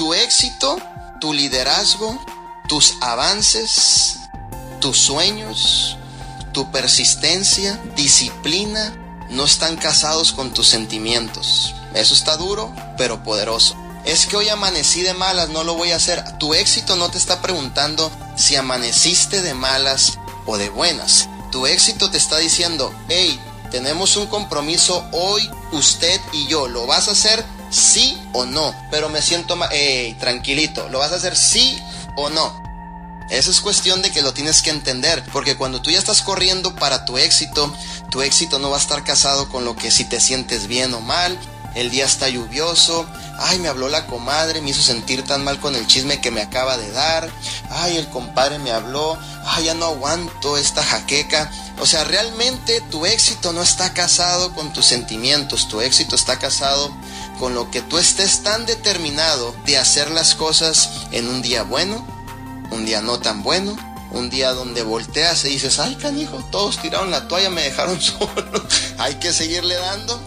tu éxito, tu liderazgo, tus avances, tus sueños, tu persistencia, disciplina, no están casados con tus sentimientos. Eso está duro, pero poderoso. Es que hoy amanecí de malas, no lo voy a hacer. Tu éxito no te está preguntando si amaneciste de malas o de buenas. Tu éxito te está diciendo, hey, tenemos un compromiso hoy, usted y yo. ¿Lo vas a hacer sí o no? Pero me siento. Hey, tranquilito. ¿Lo vas a hacer sí o no? Esa es cuestión de que lo tienes que entender, porque cuando tú ya estás corriendo para tu éxito, tu éxito no va a estar casado con lo que si te sientes bien o mal, el día está lluvioso, ay, me habló la comadre, me hizo sentir tan mal con el chisme que me acaba de dar, ay, el compadre me habló, ay, ya no aguanto esta jaqueca. O sea, realmente tu éxito no está casado con tus sentimientos, tu éxito está casado con lo que tú estés tan determinado de hacer las cosas en un día bueno, un día no tan bueno, un día donde volteas y dices, ay canijo, todos tiraron la toalla, me dejaron solo, hay que seguirle dando